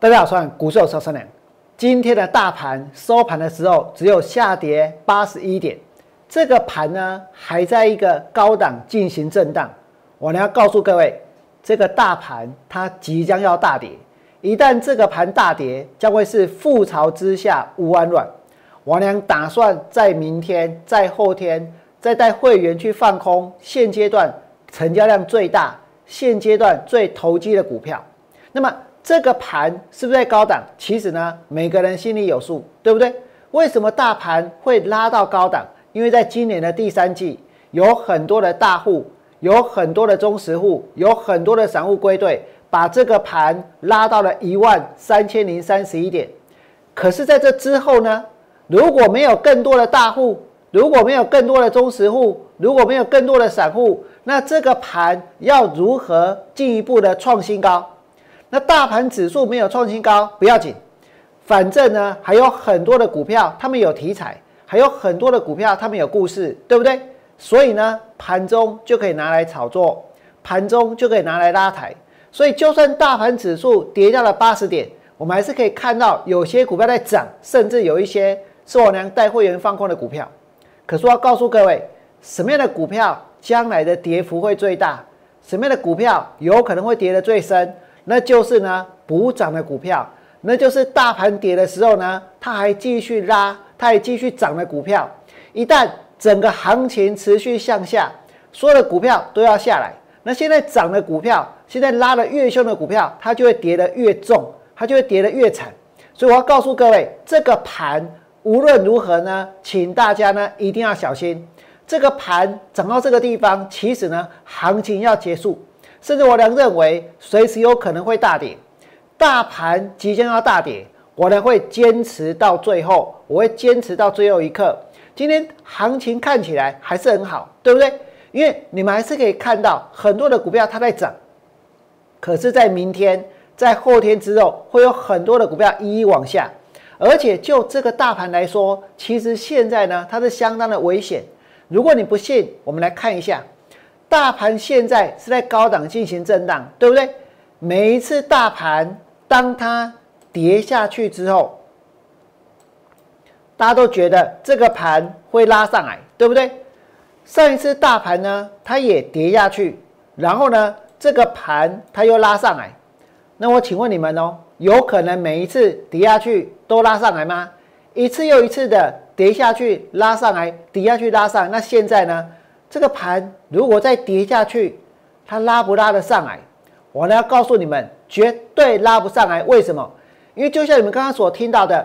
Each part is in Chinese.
大家好，我是股市超生良。今天的大盘收盘的时候只有下跌八十一点，这个盘呢还在一个高档进行震荡。我呢要告诉各位，这个大盘它即将要大跌，一旦这个盘大跌，将会是覆巢之下无完卵。王良打算在明天、在后天再带会员去放空现阶段成交量最大、现阶段最投机的股票。那么这个盘是不是在高档？其实呢，每个人心里有数，对不对？为什么大盘会拉到高档？因为在今年的第三季，有很多的大户，有很多的中实户，有很多的散户归队，把这个盘拉到了一万三千零三十一点。可是，在这之后呢，如果没有更多的大户，如果没有更多的中实户，如果没有更多的散户，那这个盘要如何进一步的创新高？那大盘指数没有创新高不要紧，反正呢还有很多的股票，他们有题材，还有很多的股票，他们有故事，对不对？所以呢，盘中就可以拿来炒作，盘中就可以拿来拉抬。所以就算大盘指数跌掉了八十点，我们还是可以看到有些股票在涨，甚至有一些是我娘带会员放空的股票。可是我要告诉各位，什么样的股票将来的跌幅会最大？什么样的股票有可能会跌得最深？那就是呢，补涨的股票，那就是大盘跌的时候呢，它还继续拉，它还继续涨的股票。一旦整个行情持续向下，所有的股票都要下来。那现在涨的股票，现在拉的越凶的股票，它就会跌得越重，它就会跌得越惨。所以我要告诉各位，这个盘无论如何呢，请大家呢一定要小心。这个盘涨到这个地方，其实呢，行情要结束。甚至我俩认为随时有可能会大跌，大盘即将要大跌，我呢会坚持到最后，我会坚持到最后一刻。今天行情看起来还是很好，对不对？因为你们还是可以看到很多的股票它在涨，可是，在明天、在后天之后，会有很多的股票一一往下。而且就这个大盘来说，其实现在呢，它是相当的危险。如果你不信，我们来看一下。大盘现在是在高档进行震荡，对不对？每一次大盘当它跌下去之后，大家都觉得这个盘会拉上来，对不对？上一次大盘呢，它也跌下去，然后呢，这个盘它又拉上来。那我请问你们哦，有可能每一次跌下去都拉上来吗？一次又一次的跌下去拉上来，跌下去拉上，那现在呢？这个盘如果再跌下去，它拉不拉得上来？我呢要告诉你们，绝对拉不上来。为什么？因为就像你们刚刚所听到的，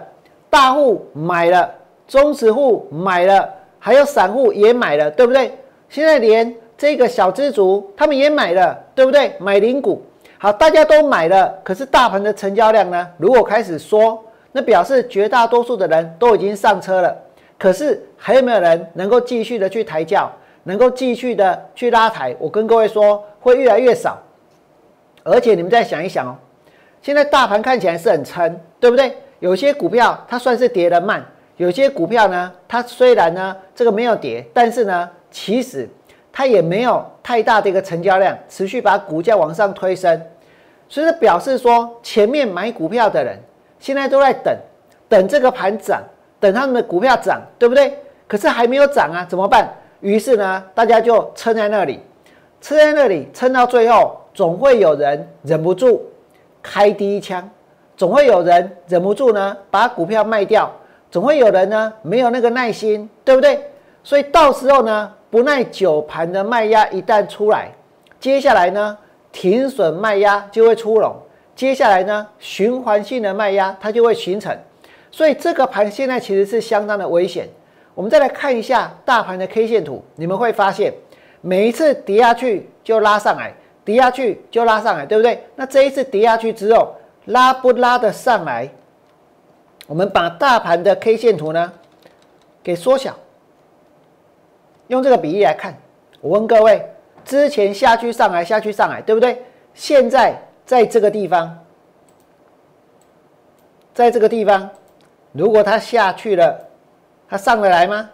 大户买了，中实户买了，还有散户也买了，对不对？现在连这个小资族他们也买了，对不对？买零股，好，大家都买了。可是大盘的成交量呢？如果开始缩，那表示绝大多数的人都已经上车了。可是还有没有人能够继续的去抬轿？能够继续的去拉抬，我跟各位说会越来越少，而且你们再想一想哦，现在大盘看起来是很撑，对不对？有些股票它算是跌得慢，有些股票呢，它虽然呢这个没有跌，但是呢，其实它也没有太大的一个成交量，持续把股价往上推升，所以表示说前面买股票的人现在都在等，等这个盘涨，等他们的股票涨，对不对？可是还没有涨啊，怎么办？于是呢，大家就撑在那里，撑在那里，撑到最后，总会有人忍不住开第一枪，总会有人忍不住呢把股票卖掉，总会有人呢没有那个耐心，对不对？所以到时候呢，不耐久盘的卖压一旦出来，接下来呢，停损卖压就会出笼，接下来呢，循环性的卖压它就会形成，所以这个盘现在其实是相当的危险。我们再来看一下大盘的 K 线图，你们会发现每一次跌下去就拉上来，跌下去就拉上来，对不对？那这一次跌下去之后，拉不拉得上来？我们把大盘的 K 线图呢给缩小，用这个比例来看。我问各位，之前下去上来，下去上来，对不对？现在在这个地方，在这个地方，如果它下去了。它上得来吗？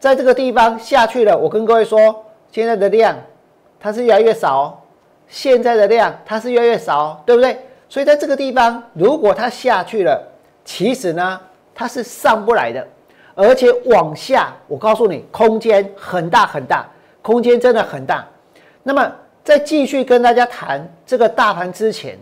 在这个地方下去了。我跟各位说，现在的量它是越来越少，现在的量它是越来越少，对不对？所以在这个地方，如果它下去了，其实呢它是上不来的，而且往下，我告诉你，空间很大很大，空间真的很大。那么在继续跟大家谈这个大盘之前，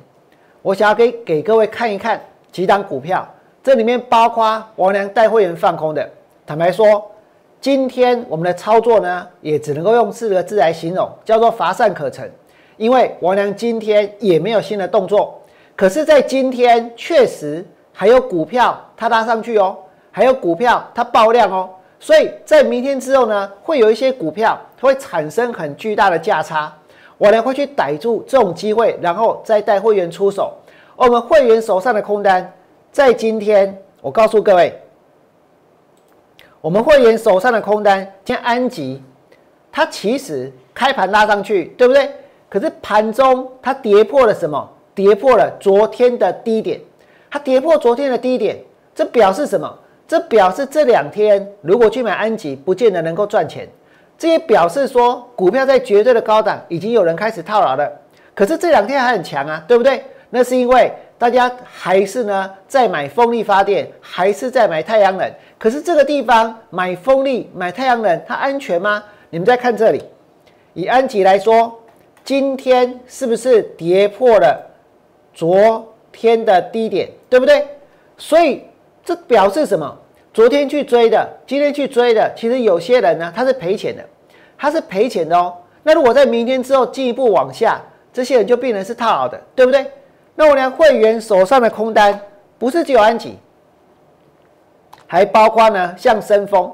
我想要给给各位看一看几档股票，这里面包括王良带会员放空的。坦白说，今天我们的操作呢，也只能够用四个字来形容，叫做乏善可陈。因为王良今天也没有新的动作，可是，在今天确实还有股票它拉上去哦，还有股票它爆量哦，所以在明天之后呢，会有一些股票它会产生很巨大的价差，我呢会去逮住这种机会，然后再带会员出手。而我们会员手上的空单，在今天，我告诉各位。我们会员手上的空单，像安吉，它其实开盘拉上去，对不对？可是盘中它跌破了什么？跌破了昨天的低点。它跌破昨天的低点，这表示什么？这表示这两天如果去买安吉，不见得能够赚钱。这也表示说，股票在绝对的高档，已经有人开始套牢了。可是这两天还很强啊，对不对？那是因为。大家还是呢在买风力发电，还是在买太阳能？可是这个地方买风力、买太阳能，它安全吗？你们再看这里，以安吉来说，今天是不是跌破了昨天的低点？对不对？所以这表示什么？昨天去追的，今天去追的，其实有些人呢他是赔钱的，他是赔钱的哦。那如果在明天之后进一步往下，这些人就变成是套牢的，对不对？那我连？会员手上的空单不是只有安吉，还包括呢，像深丰。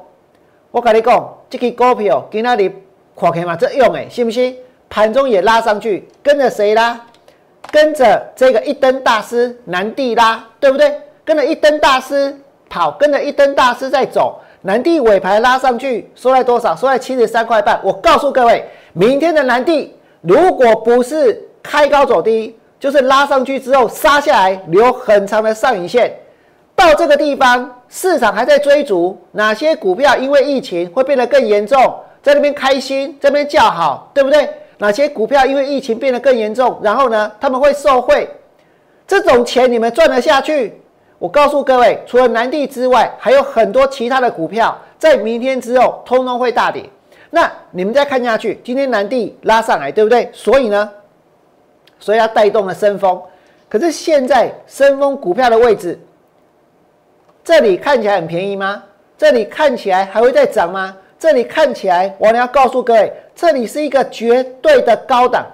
我跟你讲，这个股票给那里看起嘛，这用诶，信不信？盘中也拉上去，跟着谁拉？跟着这个一灯大师南帝拉，对不对？跟着一灯大师跑，跟着一灯大师在走。南帝尾盘拉上去，收在多少？收在七十三块半。我告诉各位，明天的南帝如果不是开高走低。就是拉上去之后杀下来，留很长的上影线，到这个地方，市场还在追逐哪些股票？因为疫情会变得更严重，在那边开心，这边叫好，对不对？哪些股票因为疫情变得更严重，然后呢，他们会受贿，这种钱你们赚得下去？我告诉各位，除了南地之外，还有很多其他的股票，在明天之后通通会大跌。那你们再看下去，今天南地拉上来，对不对？所以呢？所以它带动了升风，可是现在升风股票的位置，这里看起来很便宜吗？这里看起来还会再涨吗？这里看起来，我要告诉各位，这里是一个绝对的高档，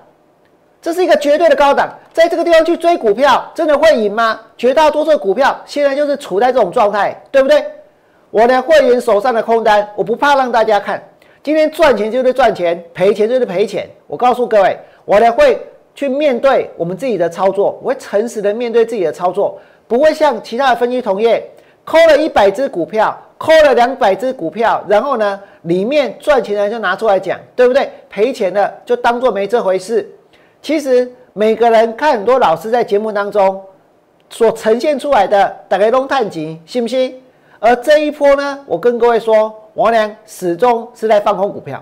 这是一个绝对的高档，在这个地方去追股票，真的会赢吗？绝大多数股票现在就是处在这种状态，对不对？我的会员手上的空单，我不怕让大家看，今天赚钱就是赚钱，赔钱就是赔钱。我告诉各位，我的会。去面对我们自己的操作，我会诚实的面对自己的操作，不会像其他的分析同业抠了一百只股票，抠了两百只股票，然后呢，里面赚钱的就拿出来讲，对不对？赔钱的就当做没这回事。其实每个人看很多老师在节目当中所呈现出来的大概都探级，信不信？而这一波呢，我跟各位说，王良始终是在放空股票，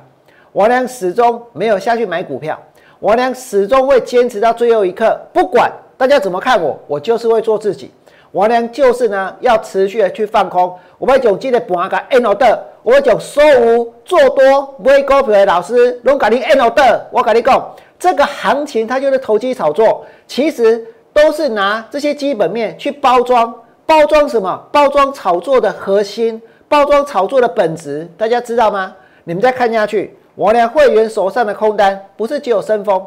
王良始终没有下去买股票。王良始终会坚持到最后一刻，不管大家怎么看我，我就是会做自己。王良就是呢，要持续的去放空。我们总记得盘个 N 的，我讲所有做多买股票的老师，拢讲你 N 的。我跟你讲，这个行情它就是投机炒作，其实都是拿这些基本面去包装，包装什么？包装炒作的核心，包装炒作的本质，大家知道吗？你们再看下去。我俩会员手上的空单不是只有升风，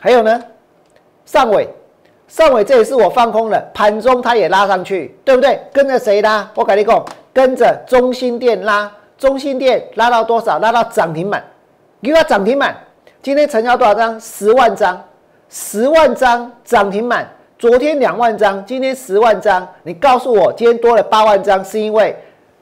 还有呢，上尾，上尾这也是我放空了，盘中它也拉上去，对不对？跟着谁拉？我跟你讲，跟着中心店拉，中心店拉到多少？拉到涨停板，给我涨停板。今天成交多少张？十万张，十万张涨停板。昨天两万张，今天十万张。你告诉我，今天多了八万张，是因为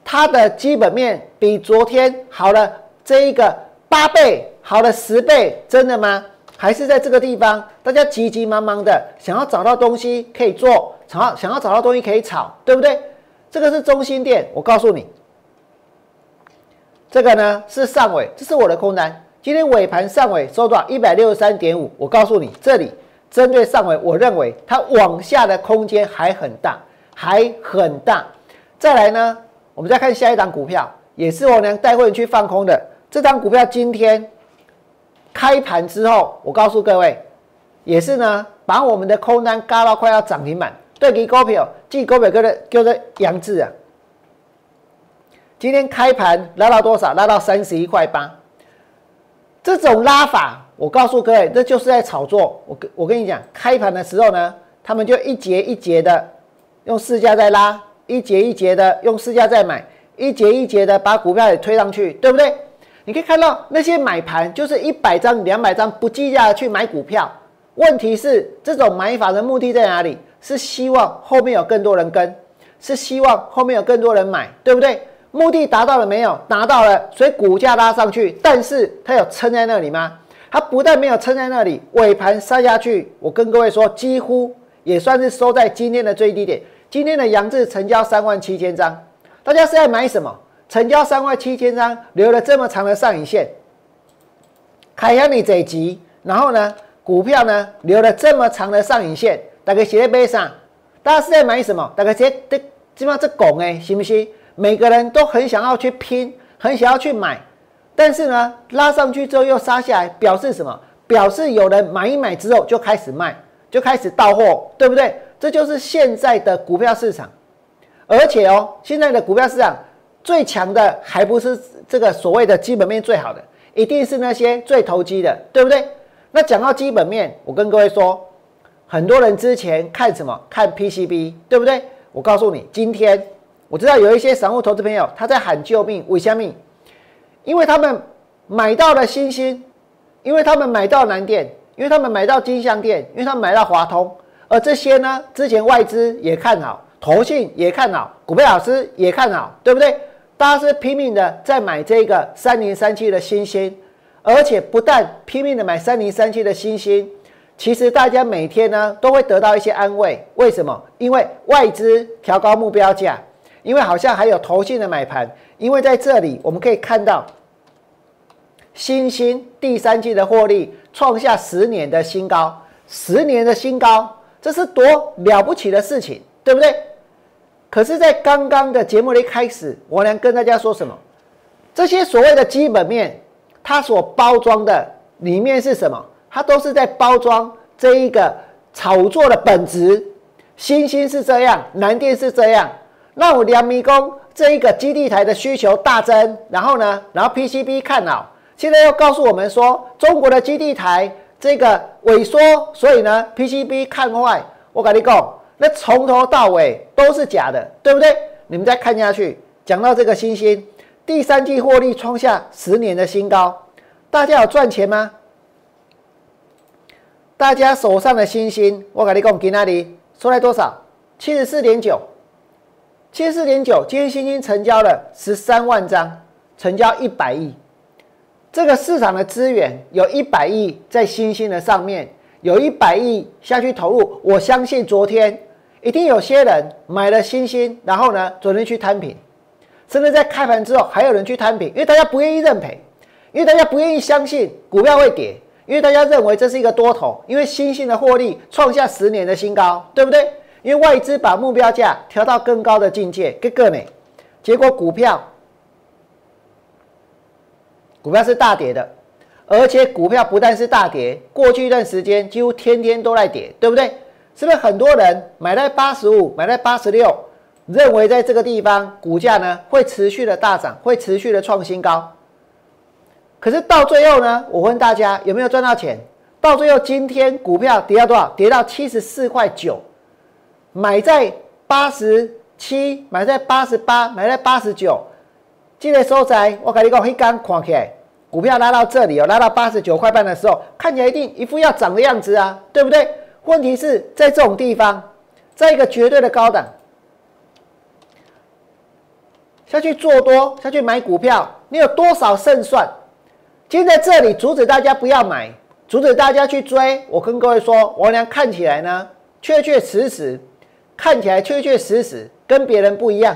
它的基本面比昨天好了。这一个八倍好了十倍，真的吗？还是在这个地方，大家急急忙忙的想要找到东西可以做，想要想要找到东西可以炒，对不对？这个是中心点，我告诉你，这个呢是上尾，这是我的空单。今天尾盘上尾收多少？一百六十三点五。我告诉你，这里针对上尾，我认为它往下的空间还很大，还很大。再来呢，我们再看下一档股票，也是我娘带会员去放空的。这张股票今天开盘之后，我告诉各位，也是呢，把我们的空单嘎到快要涨停板。对，给股票，记股票叫做叫做杨志啊。今天开盘拉到多少？拉到三十一块八。这种拉法，我告诉各位，这就是在炒作。我跟我跟你讲，开盘的时候呢，他们就一节一节的用市价在拉，一节一节的用市价在买，一节一节的把股票也推上去，对不对？你可以看到那些买盘就是一百张、两百张不计价的去买股票。问题是这种买法的目的在哪里？是希望后面有更多人跟，是希望后面有更多人买，对不对？目的达到了没有？达到了，所以股价拉上去，但是它有撑在那里吗？它不但没有撑在那里，尾盘杀下去，我跟各位说，几乎也算是收在今天的最低点。今天的阳字成交三万七千张，大家是在买什么？成交三万七千张，留了这么长的上影线，开向你这集，然后呢，股票呢留了这么长的上影线，大概写在背上，大家是在买什么？大概这这基本上这拱哎，行不行？每个人都很想要去拼，很想要去买，但是呢，拉上去之后又杀下来，表示什么？表示有人买一买之后就开始卖，就开始到货，对不对？这就是现在的股票市场。而且哦，现在的股票市场最强的还不是这个所谓的基本面最好的，一定是那些最投机的，对不对？那讲到基本面，我跟各位说，很多人之前看什么？看 PCB，对不对？我告诉你，今天。我知道有一些散户投资朋友他在喊救命，为什么？因为他们买到了新兴，因为他们买到南电，因为他们买到金相电，因为他们买到华通，而这些呢，之前外资也看好，投信也看好，股票老师也看好，对不对？大家是拼命的在买这个三零三七的新兴，而且不但拼命的买三零三七的新兴，其实大家每天呢都会得到一些安慰，为什么？因为外资调高目标价。因为好像还有投信的买盘，因为在这里我们可以看到，新兴第三季的获利创下十年的新高，十年的新高，这是多了不起的事情，对不对？可是，在刚刚的节目的一开始，我能跟大家说什么？这些所谓的基本面，它所包装的里面是什么？它都是在包装这一个炒作的本质。新兴是这样，南电是这样。那我两米工这一个基地台的需求大增，然后呢，然后 PCB 看好，现在又告诉我们说中国的基地台这个萎缩，所以呢 PCB 看坏。我跟你讲，那从头到尾都是假的，对不对？你们再看下去，讲到这个新星第三季获利创下十年的新高，大家有赚钱吗？大家手上的新星，我跟你讲，给那里出来多少？七十四点九。七十四点九，今天新星成交了十三万张，成交一百亿。这个市场的资源有一百亿在新兴的上面，有一百亿下去投入。我相信昨天一定有些人买了新兴，然后呢，昨天去摊平，甚至在开盘之后还有人去摊平，因为大家不愿意认赔，因为大家不愿意相信股票会跌，因为大家认为这是一个多头，因为新兴的获利创下十年的新高，对不对？因为外资把目标价调到更高的境界，各个呢，结果股票股票是大跌的，而且股票不但是大跌，过去一段时间几乎天天都在跌，对不对？是不是很多人买在八十五，买在八十六，认为在这个地方股价呢会持续的大涨，会持续的创新高？可是到最后呢，我问大家有没有赚到钱？到最后今天股票跌到多少？跌到七十四块九。买在八十七，买在八十八，买在八十九，记得收窄，我跟你讲，一刚看起来，股票拉到这里哦，拉到八十九块半的时候，看起来一定一副要涨的样子啊，对不对？问题是在这种地方，在一个绝对的高档下去做多，下去买股票，你有多少胜算？今天在这里阻止大家不要买，阻止大家去追。我跟各位说，我俩看起来呢，确确实实。看起来确确实实跟别人不一样，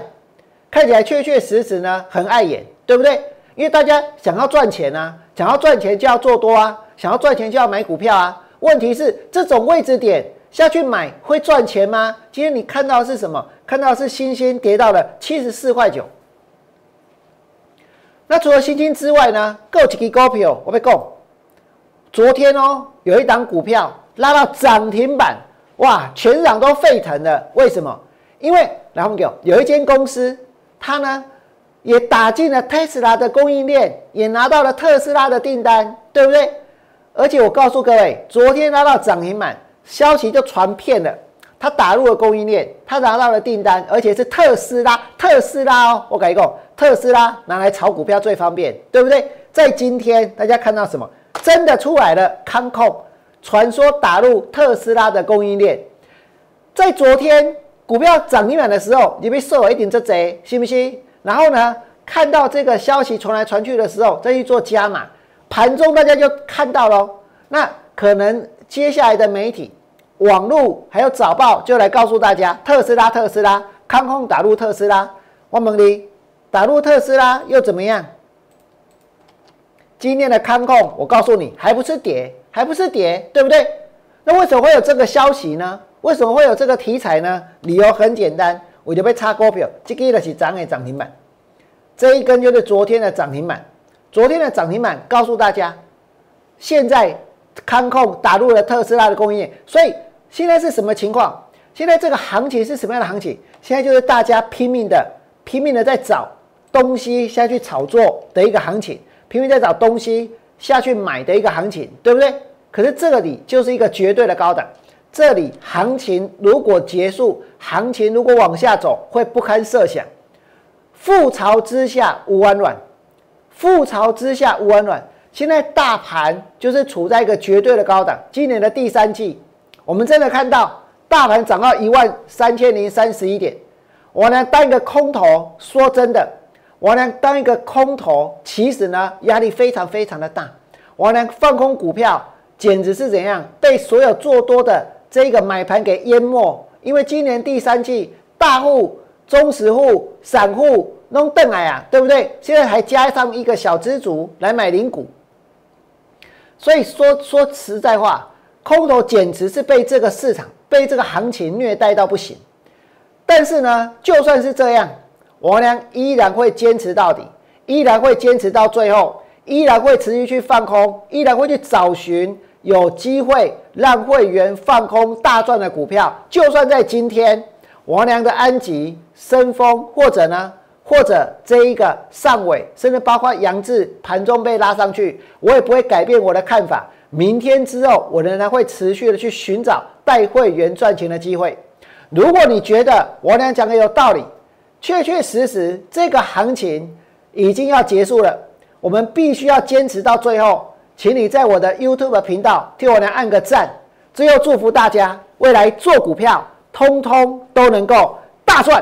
看起来确确实实呢很碍眼，对不对？因为大家想要赚钱啊，想要赚钱就要做多啊，想要赚钱就要买股票啊。问题是这种位置点下去买会赚钱吗？今天你看到的是什么？看到的是新兴跌到了七十四块九。那除了新兴之外呢？够几个股票我被供。昨天哦，有一档股票拉到涨停板，哇，全场都沸腾了。为什么？因为来我们讲，有一间公司，它呢也打进了特斯拉的供应链，也拿到了特斯拉的订单，对不对？而且我告诉各位，昨天拉到涨停板，消息就传遍了，他打入了供应链，他拿到了订单，而且是特斯拉，特斯拉哦，我改一个，特斯拉拿来炒股票最方便，对不对？在今天大家看到什么？真的出来了，康控传说打入特斯拉的供应链，在昨天股票涨停板的时候，你被受了一点这贼，信不信？然后呢，看到这个消息传来传去的时候，再去做加码，盘中大家就看到喽。那可能接下来的媒体、网络还有早报就来告诉大家，特斯拉、特斯拉，康控打入特斯拉，王猛的打入特斯拉又怎么样？今天的康控，我告诉你，还不是跌，还不是跌，对不对？那为什么会有这个消息呢？为什么会有这个题材呢？理由很简单，我就被插股票，这个的是涨的涨停板，这一根就是昨天的涨停板。昨天的涨停板告诉大家，现在康控打入了特斯拉的供应链，所以现在是什么情况？现在这个行情是什么样的行情？现在就是大家拼命的、拼命的在找东西下去炒作的一个行情。拼命在找东西下去买的一个行情，对不对？可是这里就是一个绝对的高档，这里行情如果结束，行情如果往下走，会不堪设想。覆巢之下无完卵，覆巢之下无完卵。现在大盘就是处在一个绝对的高档。今年的第三季，我们真的看到大盘涨到一万三千零三十一点，我呢当一个空头，说真的。我呢，当一个空头，其实呢压力非常非常的大。我呢放空股票，简直是怎样被所有做多的这个买盘给淹没。因为今年第三季，大户、中实户、散户弄瞪来啊，对不对？现在还加上一个小资族来买零股，所以说说实在话，空头简直是被这个市场、被这个行情虐待到不行。但是呢，就算是这样。我呢依然会坚持到底，依然会坚持到最后，依然会持续去放空，依然会去找寻有机会让会员放空大赚的股票。就算在今天，王良的安吉、深丰，或者呢，或者这一个上尾，甚至包括杨志盘中被拉上去，我也不会改变我的看法。明天之后，我仍然会持续的去寻找带会员赚钱的机会。如果你觉得我俩讲的有道理，确确实实，这个行情已经要结束了，我们必须要坚持到最后。请你在我的 YouTube 频道替我来按个赞。最后祝福大家未来做股票，通通都能够大赚。